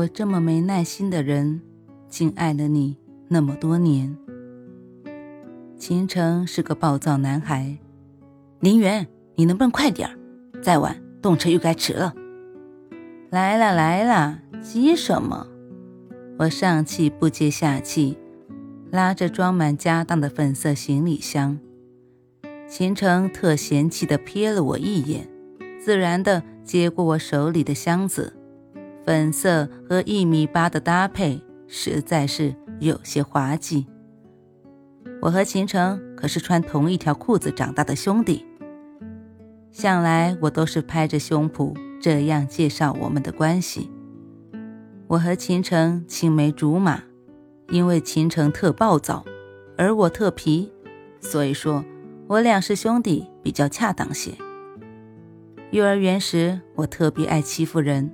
我这么没耐心的人，竟爱了你那么多年。秦城是个暴躁男孩，林媛，你能不能快点儿？再晚动车又该迟了。来了来了，急什么？我上气不接下气，拉着装满家当的粉色行李箱。秦城特嫌弃的瞥了我一眼，自然的接过我手里的箱子。粉色和一米八的搭配实在是有些滑稽。我和秦城可是穿同一条裤子长大的兄弟，向来我都是拍着胸脯这样介绍我们的关系。我和秦城青梅竹马，因为秦城特暴躁，而我特皮，所以说我俩是兄弟比较恰当些。幼儿园时，我特别爱欺负人。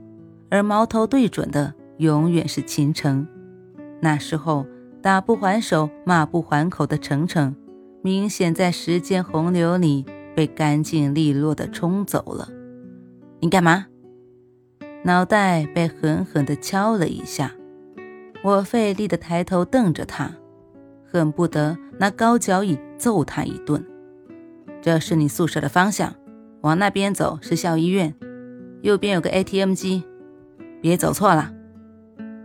而矛头对准的永远是秦城。那时候打不还手、骂不还口的程程，明显在时间洪流里被干净利落的冲走了。你干嘛？脑袋被狠狠地敲了一下。我费力地抬头瞪着他，恨不得拿高脚椅揍他一顿。这是你宿舍的方向，往那边走是校医院，右边有个 ATM 机。别走错了，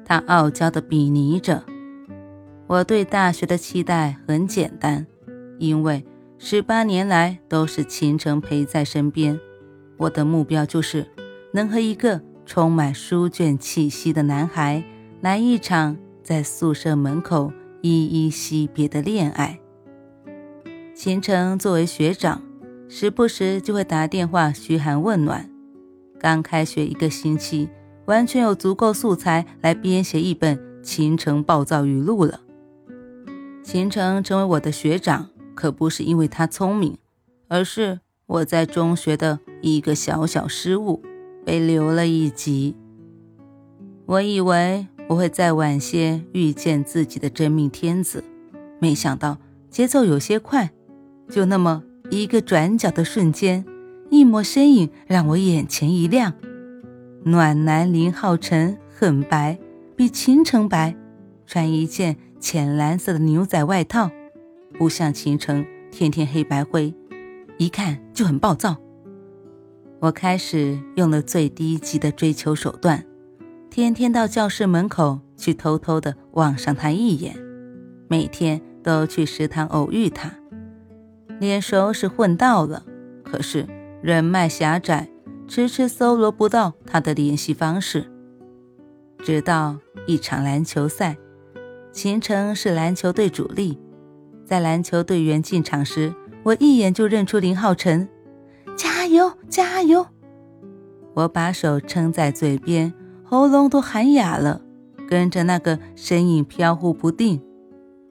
他傲娇的比拟着。我对大学的期待很简单，因为十八年来都是秦城陪在身边。我的目标就是能和一个充满书卷气息的男孩来一场在宿舍门口依依惜别的恋爱。秦城作为学长，时不时就会打电话嘘寒问暖。刚开学一个星期。完全有足够素材来编写一本秦城暴躁语录了。秦城成为我的学长，可不是因为他聪明，而是我在中学的一个小小失误被留了一级。我以为我会再晚些遇见自己的真命天子，没想到节奏有些快，就那么一个转角的瞬间，一抹身影让我眼前一亮。暖男林浩辰很白，比秦城白，穿一件浅蓝色的牛仔外套，不像秦城天天黑白灰，一看就很暴躁。我开始用了最低级的追求手段，天天到教室门口去偷偷的望上他一眼，每天都去食堂偶遇他，脸熟是混到了，可是人脉狭窄。迟迟搜罗不到他的联系方式，直到一场篮球赛，秦城是篮球队主力，在篮球队员进场时，我一眼就认出林浩辰，加油加油！我把手撑在嘴边，喉咙都喊哑了，跟着那个身影飘忽不定。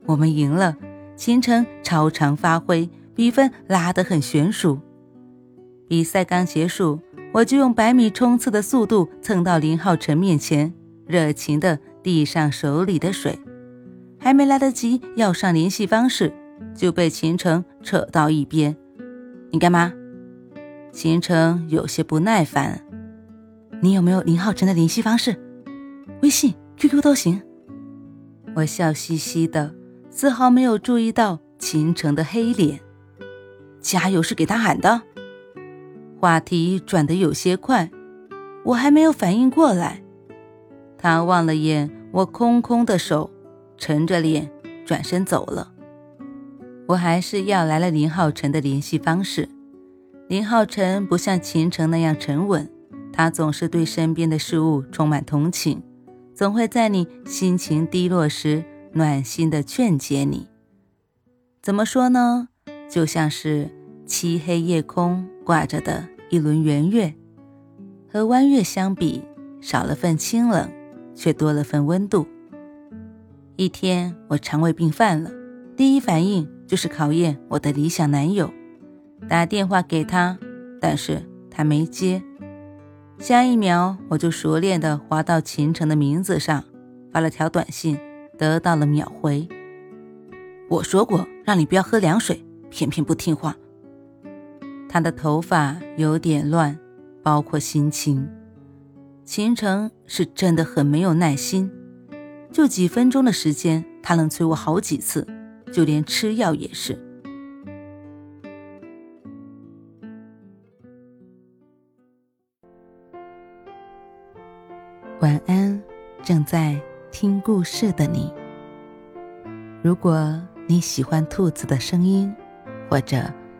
我们赢了，秦城超常发挥，比分拉得很悬殊。比赛刚结束。我就用百米冲刺的速度蹭到林浩辰面前，热情地递上手里的水，还没来得及要上联系方式，就被秦城扯到一边。你干嘛？秦城有些不耐烦。你有没有林浩辰的联系方式？微信、QQ 都行。我笑嘻嘻的，丝毫没有注意到秦城的黑脸。加油是给他喊的。话题转得有些快，我还没有反应过来，他望了眼我空空的手，沉着脸转身走了。我还是要来了林浩辰的联系方式。林浩辰不像秦城那样沉稳，他总是对身边的事物充满同情，总会在你心情低落时暖心的劝解你。怎么说呢？就像是漆黑夜空。挂着的一轮圆月，和弯月相比，少了份清冷，却多了份温度。一天，我肠胃病犯了，第一反应就是考验我的理想男友，打电话给他，但是他没接。下一秒，我就熟练地滑到秦城的名字上，发了条短信，得到了秒回。我说过让你不要喝凉水，偏偏不听话。他的头发有点乱，包括心情。秦城是真的很没有耐心，就几分钟的时间，他能催我好几次，就连吃药也是。晚安，正在听故事的你。如果你喜欢兔子的声音，或者